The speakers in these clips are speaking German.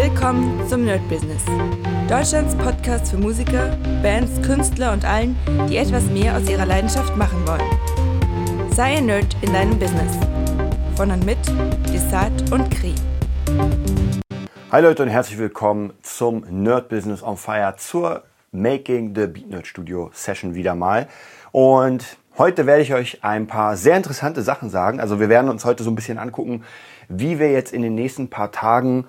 Willkommen zum Nerd Business. Deutschlands Podcast für Musiker, Bands, Künstler und allen, die etwas mehr aus ihrer Leidenschaft machen wollen. Sei ein Nerd in deinem Business. Von und mit Desart und Kri. Hi Leute und herzlich willkommen zum Nerd Business on Fire zur Making the Beat Nerd Studio Session wieder mal. Und heute werde ich euch ein paar sehr interessante Sachen sagen. Also wir werden uns heute so ein bisschen angucken, wie wir jetzt in den nächsten paar Tagen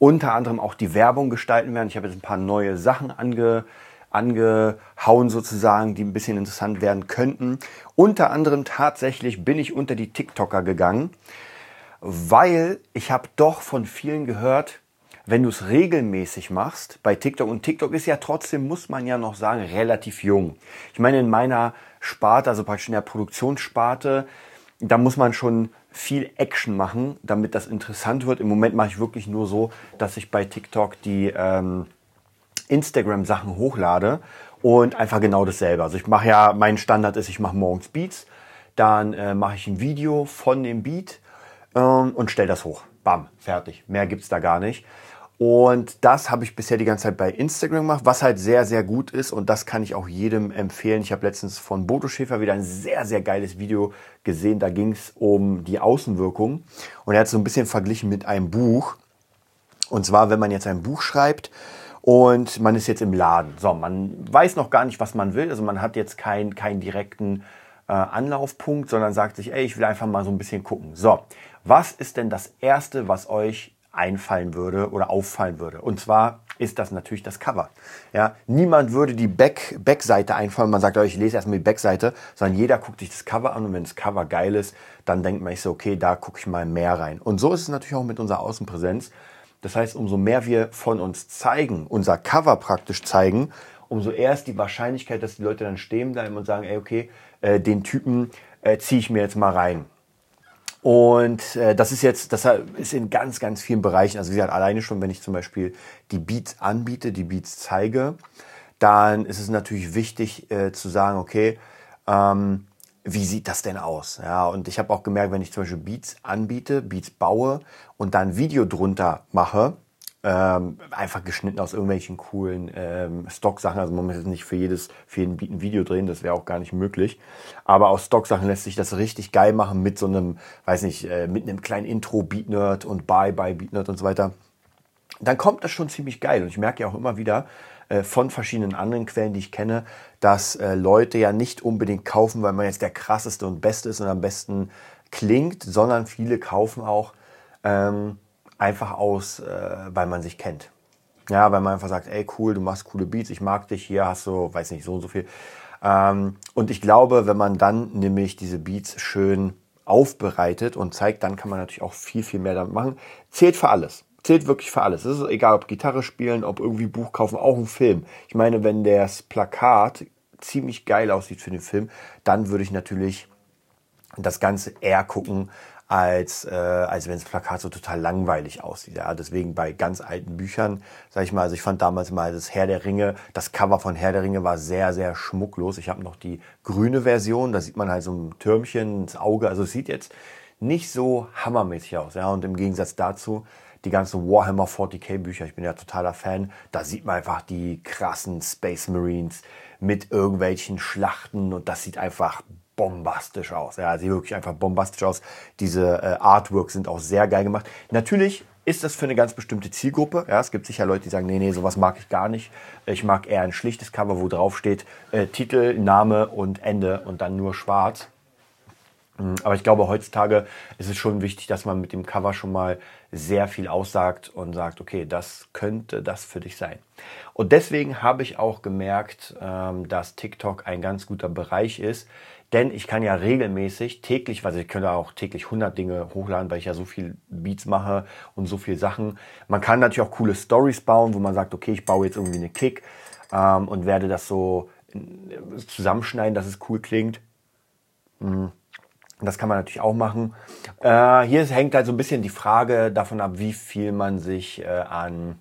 unter anderem auch die Werbung gestalten werden. Ich habe jetzt ein paar neue Sachen ange, angehauen sozusagen, die ein bisschen interessant werden könnten. Unter anderem tatsächlich bin ich unter die TikToker gegangen, weil ich habe doch von vielen gehört, wenn du es regelmäßig machst bei TikTok, und TikTok ist ja trotzdem, muss man ja noch sagen, relativ jung. Ich meine, in meiner Sparte, also praktisch in der Produktionssparte, da muss man schon viel Action machen, damit das interessant wird. Im Moment mache ich wirklich nur so, dass ich bei TikTok die ähm, Instagram-Sachen hochlade und einfach genau dasselbe. Also ich mache ja, mein Standard ist, ich mache morgens Beats, dann äh, mache ich ein Video von dem Beat ähm, und stelle das hoch. Bam, fertig. Mehr gibt's da gar nicht. Und das habe ich bisher die ganze Zeit bei Instagram gemacht, was halt sehr, sehr gut ist. Und das kann ich auch jedem empfehlen. Ich habe letztens von Bodo Schäfer wieder ein sehr, sehr geiles Video gesehen. Da ging es um die Außenwirkung. Und er hat so ein bisschen verglichen mit einem Buch. Und zwar, wenn man jetzt ein Buch schreibt und man ist jetzt im Laden. So, man weiß noch gar nicht, was man will. Also man hat jetzt keinen keinen direkten äh, Anlaufpunkt, sondern sagt sich, ey, ich will einfach mal so ein bisschen gucken. So, was ist denn das Erste, was euch einfallen würde oder auffallen würde. Und zwar ist das natürlich das Cover. Ja, niemand würde die Back, Backseite einfallen. Man sagt, oh, ich lese erstmal die Backseite, sondern jeder guckt sich das Cover an und wenn das Cover geil ist, dann denkt man sich so, okay, da gucke ich mal mehr rein. Und so ist es natürlich auch mit unserer Außenpräsenz. Das heißt, umso mehr wir von uns zeigen, unser Cover praktisch zeigen, umso eher ist die Wahrscheinlichkeit, dass die Leute dann stehen bleiben und sagen, ey, okay, äh, den Typen äh, ziehe ich mir jetzt mal rein. Und äh, das ist jetzt, das ist in ganz, ganz vielen Bereichen. Also wie gesagt, alleine schon, wenn ich zum Beispiel die Beats anbiete, die Beats zeige, dann ist es natürlich wichtig äh, zu sagen, okay, ähm, wie sieht das denn aus? Ja, und ich habe auch gemerkt, wenn ich zum Beispiel Beats anbiete, Beats baue und dann Video drunter mache, ähm, einfach geschnitten aus irgendwelchen coolen ähm, Stock-Sachen. Also man muss jetzt nicht für jedes, für jeden Beat ein Video drehen, das wäre auch gar nicht möglich. Aber aus Stock-Sachen lässt sich das richtig geil machen mit so einem, weiß nicht, äh, mit einem kleinen Intro Beat Nerd und Bye Bye Beat Nerd und so weiter. Dann kommt das schon ziemlich geil. Und ich merke ja auch immer wieder äh, von verschiedenen anderen Quellen, die ich kenne, dass äh, Leute ja nicht unbedingt kaufen, weil man jetzt der krasseste und beste ist und am besten klingt, sondern viele kaufen auch, ähm, einfach aus, äh, weil man sich kennt. Ja, weil man einfach sagt, ey cool, du machst coole Beats, ich mag dich, hier hast du, weiß nicht, so und so viel. Ähm, und ich glaube, wenn man dann nämlich diese Beats schön aufbereitet und zeigt, dann kann man natürlich auch viel, viel mehr damit machen. Zählt für alles. Zählt wirklich für alles. Es ist egal, ob Gitarre spielen, ob irgendwie Buch kaufen, auch ein Film. Ich meine, wenn das Plakat ziemlich geil aussieht für den Film, dann würde ich natürlich das Ganze eher gucken, als, äh, als wenn das Plakat so total langweilig aussieht. Ja, deswegen bei ganz alten Büchern, sag ich mal, also ich fand damals mal das Herr der Ringe, das Cover von Herr der Ringe war sehr, sehr schmucklos. Ich habe noch die grüne Version, da sieht man halt so ein Türmchen ins Auge. Also es sieht jetzt nicht so hammermäßig aus. Ja, und im Gegensatz dazu die ganzen Warhammer 40k Bücher, ich bin ja totaler Fan, da sieht man einfach die krassen Space Marines mit irgendwelchen Schlachten und das sieht einfach bombastisch aus. Ja, sieht wirklich einfach bombastisch aus. Diese äh, Artworks sind auch sehr geil gemacht. Natürlich ist das für eine ganz bestimmte Zielgruppe. Ja, es gibt sicher Leute, die sagen, nee, nee, sowas mag ich gar nicht. Ich mag eher ein schlichtes Cover, wo drauf steht äh, Titel, Name und Ende und dann nur schwarz. Mm, aber ich glaube, heutzutage ist es schon wichtig, dass man mit dem Cover schon mal sehr viel aussagt und sagt, okay, das könnte das für dich sein. Und deswegen habe ich auch gemerkt, ähm, dass TikTok ein ganz guter Bereich ist, denn ich kann ja regelmäßig täglich, weil ich könnte auch täglich 100 Dinge hochladen, weil ich ja so viel Beats mache und so viel Sachen. Man kann natürlich auch coole Stories bauen, wo man sagt, okay, ich baue jetzt irgendwie eine Kick ähm, und werde das so äh, zusammenschneiden, dass es cool klingt. Mhm. Das kann man natürlich auch machen. Äh, hier hängt halt so ein bisschen die Frage davon ab, wie viel man sich äh, an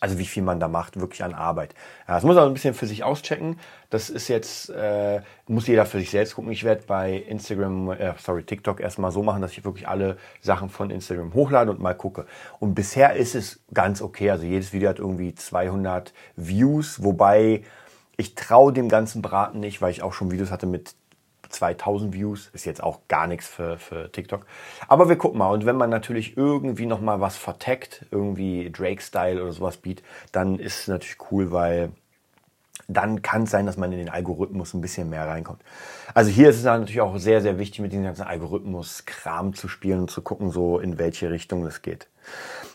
Also wie viel man da macht, wirklich an Arbeit. Ja, das muss man ein bisschen für sich auschecken. Das ist jetzt, äh, muss jeder für sich selbst gucken. Ich werde bei Instagram, äh, sorry, TikTok erstmal so machen, dass ich wirklich alle Sachen von Instagram hochlade und mal gucke. Und bisher ist es ganz okay. Also jedes Video hat irgendwie 200 Views, wobei ich traue dem ganzen Braten nicht, weil ich auch schon Videos hatte mit 2000 Views. Ist jetzt auch gar nichts für, für TikTok. Aber wir gucken mal. Und wenn man natürlich irgendwie nochmal was verteckt, irgendwie Drake-Style oder sowas bietet, dann ist es natürlich cool, weil dann kann es sein, dass man in den Algorithmus ein bisschen mehr reinkommt. Also hier ist es natürlich auch sehr, sehr wichtig, mit diesem ganzen Algorithmus-Kram zu spielen und zu gucken, so in welche Richtung es geht.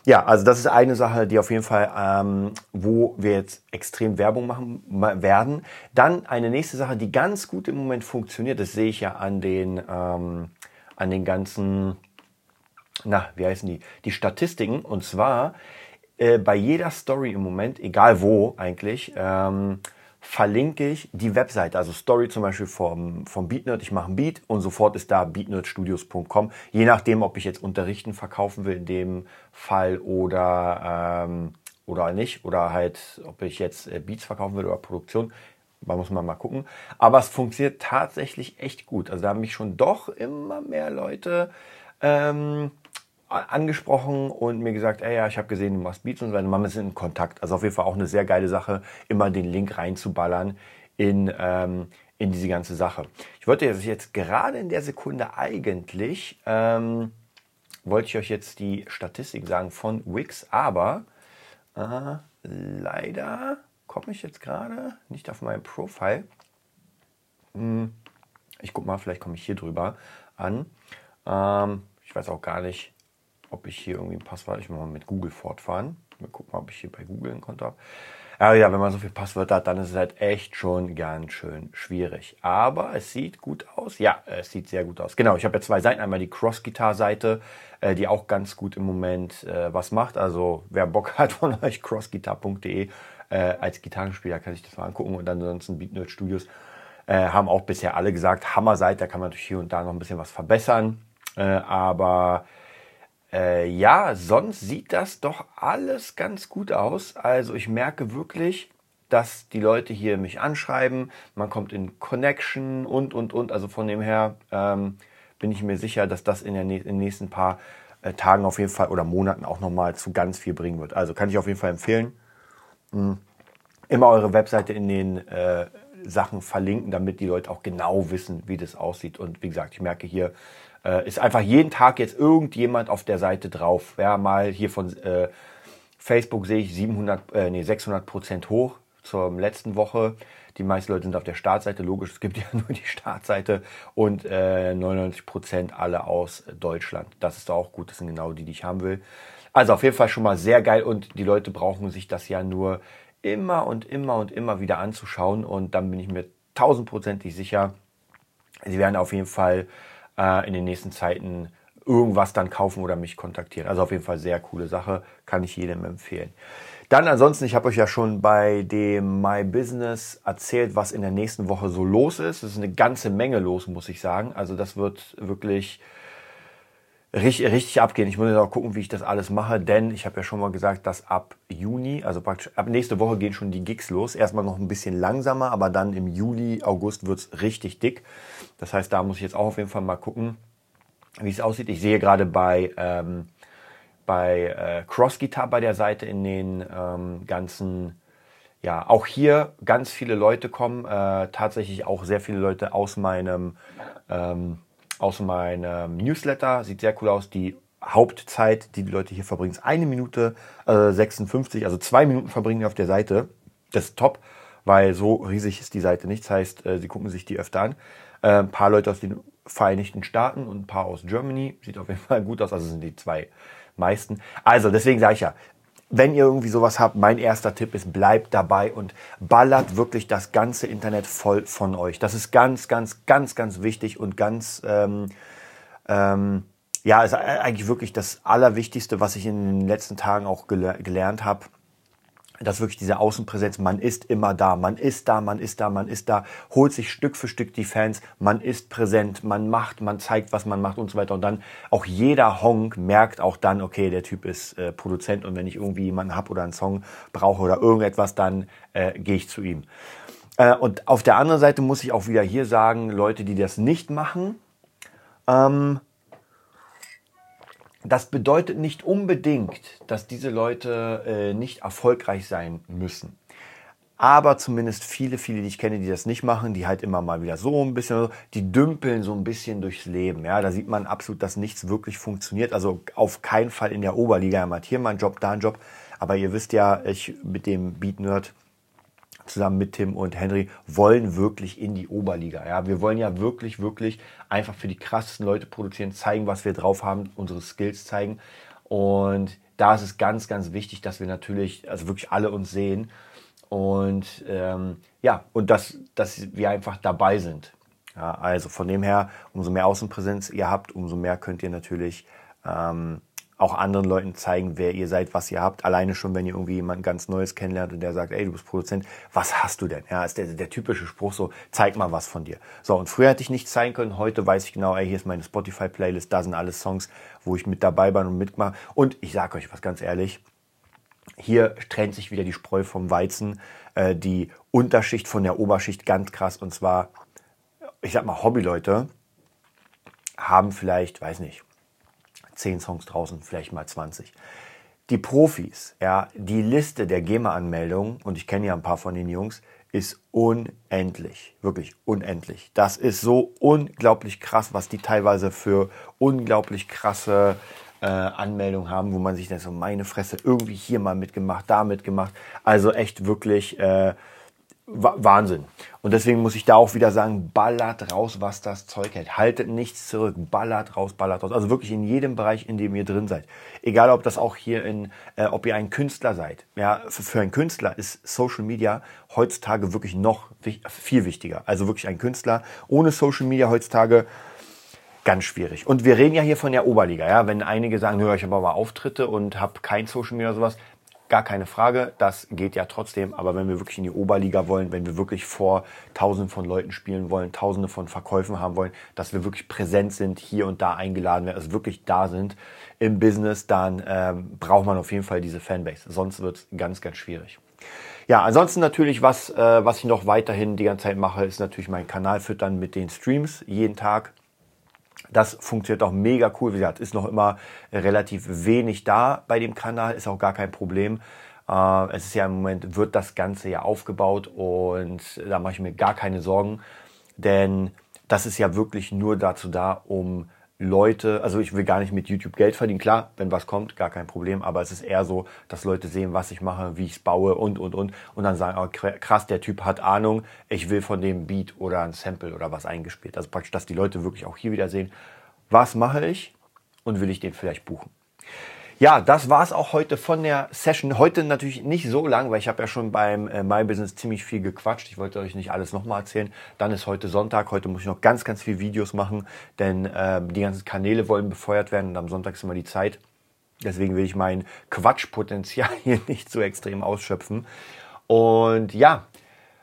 Ja, also das ist eine Sache, die auf jeden Fall, ähm, wo wir jetzt extrem Werbung machen werden. Dann eine nächste Sache, die ganz gut im Moment funktioniert, das sehe ich ja an den, ähm, an den ganzen, na, wie heißen die, die Statistiken. Und zwar äh, bei jeder Story im Moment, egal wo eigentlich, ähm, verlinke ich die Webseite, also Story zum Beispiel vom, vom BeatNerd. Ich mache ein Beat und sofort ist da beatnerdstudios.com. Je nachdem, ob ich jetzt unterrichten verkaufen will in dem Fall oder, ähm, oder nicht. Oder halt, ob ich jetzt äh, Beats verkaufen will oder Produktion. Da muss man mal gucken. Aber es funktioniert tatsächlich echt gut. Also da haben mich schon doch immer mehr Leute ähm, angesprochen und mir gesagt, ey, ja, ich habe gesehen, du machst Beats und weiter. Man ist in Kontakt. Also auf jeden Fall auch eine sehr geile Sache, immer den Link reinzuballern in, ähm, in diese ganze Sache. Ich wollte jetzt, gerade in der Sekunde eigentlich, ähm, wollte ich euch jetzt die Statistik sagen von Wix, aber äh, leider komme ich jetzt gerade nicht auf mein Profile. Hm, ich guck mal, vielleicht komme ich hier drüber an. Ähm, ich weiß auch gar nicht, ob ich hier irgendwie ein Passwort, ich will mal mit Google fortfahren. Mal gucken, ob ich hier bei Google ein Konto habe. Aber ja, wenn man so viele Passwörter hat, dann ist es halt echt schon ganz schön schwierig. Aber es sieht gut aus. Ja, es sieht sehr gut aus. Genau, ich habe ja zwei Seiten. Einmal die Cross-Guitar-Seite, äh, die auch ganz gut im Moment äh, was macht. Also wer Bock hat von euch, crossguitar.de äh, als Gitarrenspieler kann sich das mal angucken. Und ansonsten Beat Nerd Studios haben auch bisher alle gesagt, Hammer-Seite, da kann man natürlich hier und da noch ein bisschen was verbessern. Aber äh, ja, sonst sieht das doch alles ganz gut aus. Also ich merke wirklich, dass die Leute hier mich anschreiben, man kommt in Connection und, und, und. Also von dem her ähm, bin ich mir sicher, dass das in, der, in den nächsten paar äh, Tagen auf jeden Fall oder Monaten auch nochmal zu ganz viel bringen wird. Also kann ich auf jeden Fall empfehlen. Mhm. Immer eure Webseite in den äh, Sachen verlinken, damit die Leute auch genau wissen, wie das aussieht. Und wie gesagt, ich merke hier, äh, ist einfach jeden Tag jetzt irgendjemand auf der Seite drauf. Ja, mal hier von äh, Facebook sehe ich 700, äh, nee, 600 Prozent hoch zur letzten Woche. Die meisten Leute sind auf der Startseite. Logisch, es gibt ja nur die Startseite und äh, 99 Prozent alle aus Deutschland. Das ist auch gut. Das sind genau die, die ich haben will. Also auf jeden Fall schon mal sehr geil und die Leute brauchen sich das ja nur immer und immer und immer wieder anzuschauen und dann bin ich mir tausendprozentig sicher, sie werden auf jeden Fall äh, in den nächsten Zeiten irgendwas dann kaufen oder mich kontaktieren. Also auf jeden Fall sehr coole Sache, kann ich jedem empfehlen. Dann ansonsten, ich habe euch ja schon bei dem My Business erzählt, was in der nächsten Woche so los ist. Es ist eine ganze Menge los, muss ich sagen. Also das wird wirklich richtig, richtig abgehen. Ich muss jetzt auch gucken, wie ich das alles mache, denn ich habe ja schon mal gesagt, dass ab Juni, also praktisch ab nächste Woche gehen schon die Gigs los. Erstmal noch ein bisschen langsamer, aber dann im Juli, August wird's richtig dick. Das heißt, da muss ich jetzt auch auf jeden Fall mal gucken, wie es aussieht. Ich sehe gerade bei, ähm, bei äh, Cross Guitar bei der Seite in den ähm, ganzen, ja, auch hier ganz viele Leute kommen, äh, tatsächlich auch sehr viele Leute aus meinem, ähm, aus meinem Newsletter. Sieht sehr cool aus. Die Hauptzeit, die die Leute hier verbringen, ist eine Minute äh, 56, also zwei Minuten verbringen auf der Seite. Das ist top, weil so riesig ist die Seite nicht. Das heißt, äh, sie gucken sich die öfter an. Äh, ein paar Leute aus den Vereinigten Staaten und ein paar aus Germany. Sieht auf jeden Fall gut aus. Also sind die zwei meisten. Also deswegen sage ich ja, wenn ihr irgendwie sowas habt, mein erster Tipp ist, bleibt dabei und ballert wirklich das ganze Internet voll von euch. Das ist ganz, ganz, ganz, ganz wichtig und ganz, ähm, ähm, ja, ist eigentlich wirklich das Allerwichtigste, was ich in den letzten Tagen auch gel gelernt habe dass wirklich diese Außenpräsenz, man ist immer da, man ist da, man ist da, man ist da, holt sich Stück für Stück die Fans, man ist präsent, man macht, man zeigt, was man macht und so weiter. Und dann auch jeder Honk merkt auch dann, okay, der Typ ist äh, Produzent und wenn ich irgendwie jemanden hab oder einen Song brauche oder irgendetwas, dann äh, gehe ich zu ihm. Äh, und auf der anderen Seite muss ich auch wieder hier sagen, Leute, die das nicht machen, ähm, das bedeutet nicht unbedingt, dass diese Leute äh, nicht erfolgreich sein müssen. Aber zumindest viele, viele, die ich kenne, die das nicht machen, die halt immer mal wieder so ein bisschen, die dümpeln so ein bisschen durchs Leben. Ja, da sieht man absolut, dass nichts wirklich funktioniert. Also auf keinen Fall in der Oberliga. Er hat hier mal einen Job, da einen Job. Aber ihr wisst ja, ich mit dem Beat Nerd zusammen mit Tim und Henry wollen wirklich in die Oberliga. Ja, wir wollen ja wirklich, wirklich einfach für die krassesten Leute produzieren, zeigen, was wir drauf haben, unsere Skills zeigen. Und da ist es ganz, ganz wichtig, dass wir natürlich, also wirklich alle uns sehen und ähm, ja, und dass, dass wir einfach dabei sind. Ja, also von dem her, umso mehr Außenpräsenz ihr habt, umso mehr könnt ihr natürlich ähm, auch anderen Leuten zeigen, wer ihr seid, was ihr habt. Alleine schon, wenn ihr irgendwie jemanden ganz Neues kennenlernt und der sagt, ey, du bist Produzent, was hast du denn? Ja, ist der, der typische Spruch so, zeig mal was von dir. So, und früher hätte ich nichts zeigen können, heute weiß ich genau, ey, hier ist meine Spotify-Playlist, da sind alle Songs, wo ich mit dabei bin und mitmache. Und ich sage euch was ganz ehrlich, hier trennt sich wieder die Spreu vom Weizen, äh, die Unterschicht von der Oberschicht ganz krass. Und zwar, ich sag mal, Hobbyleute haben vielleicht, weiß nicht, 10 Songs draußen, vielleicht mal 20. Die Profis, ja, die Liste der GEMA-Anmeldungen, und ich kenne ja ein paar von den Jungs, ist unendlich, wirklich unendlich. Das ist so unglaublich krass, was die teilweise für unglaublich krasse äh, Anmeldungen haben, wo man sich denkt, so meine Fresse, irgendwie hier mal mitgemacht, da mitgemacht. Also echt wirklich äh, Wahnsinn. Und deswegen muss ich da auch wieder sagen, ballert raus, was das Zeug hält. Haltet nichts zurück, ballert raus, ballert raus. Also wirklich in jedem Bereich, in dem ihr drin seid. Egal, ob das auch hier in, äh, ob ihr ein Künstler seid. Ja, für, für einen Künstler ist Social Media heutzutage wirklich noch viel wichtiger. Also wirklich ein Künstler ohne Social Media heutzutage ganz schwierig. Und wir reden ja hier von der Oberliga. Ja, wenn einige sagen, hör, ich habe aber Auftritte und habe kein Social Media oder sowas, Gar keine Frage, das geht ja trotzdem. Aber wenn wir wirklich in die Oberliga wollen, wenn wir wirklich vor Tausenden von Leuten spielen wollen, Tausende von Verkäufen haben wollen, dass wir wirklich präsent sind, hier und da eingeladen werden, also wirklich da sind im Business, dann ähm, braucht man auf jeden Fall diese Fanbase. Sonst wird es ganz, ganz schwierig. Ja, ansonsten natürlich, was, äh, was ich noch weiterhin die ganze Zeit mache, ist natürlich mein Kanal füttern mit den Streams jeden Tag. Das funktioniert auch mega cool. Wie gesagt, ist noch immer relativ wenig da bei dem Kanal, ist auch gar kein Problem. Äh, es ist ja im Moment, wird das Ganze ja aufgebaut und da mache ich mir gar keine Sorgen, denn das ist ja wirklich nur dazu da, um Leute, also ich will gar nicht mit YouTube Geld verdienen. Klar, wenn was kommt, gar kein Problem. Aber es ist eher so, dass Leute sehen, was ich mache, wie ich es baue und, und, und. Und dann sagen, oh, krass, der Typ hat Ahnung. Ich will von dem Beat oder ein Sample oder was eingespielt. Also praktisch, dass die Leute wirklich auch hier wieder sehen, was mache ich und will ich den vielleicht buchen. Ja, das war es auch heute von der Session. Heute natürlich nicht so lang, weil ich habe ja schon beim äh, My Business ziemlich viel gequatscht. Ich wollte euch nicht alles nochmal erzählen. Dann ist heute Sonntag. Heute muss ich noch ganz, ganz viele Videos machen, denn äh, die ganzen Kanäle wollen befeuert werden und am Sonntag ist immer die Zeit. Deswegen will ich mein Quatschpotenzial hier nicht so extrem ausschöpfen. Und ja,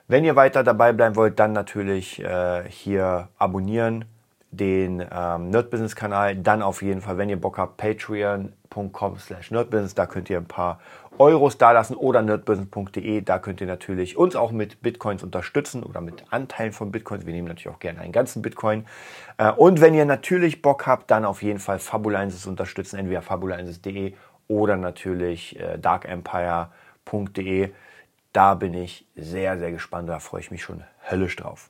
wenn ihr weiter dabei bleiben wollt, dann natürlich äh, hier abonnieren, den ähm, Nerdbusiness-Kanal. Dann auf jeden Fall, wenn ihr Bock habt, patreon.com slash nerdbusiness. Da könnt ihr ein paar Euros dalassen oder nerdbusiness.de. Da könnt ihr natürlich uns auch mit Bitcoins unterstützen oder mit Anteilen von Bitcoins. Wir nehmen natürlich auch gerne einen ganzen Bitcoin. Äh, und wenn ihr natürlich Bock habt, dann auf jeden Fall Fabulensis unterstützen. Entweder fabulensis.de oder natürlich äh, darkempire.de. Da bin ich sehr, sehr gespannt. Da freue ich mich schon höllisch drauf.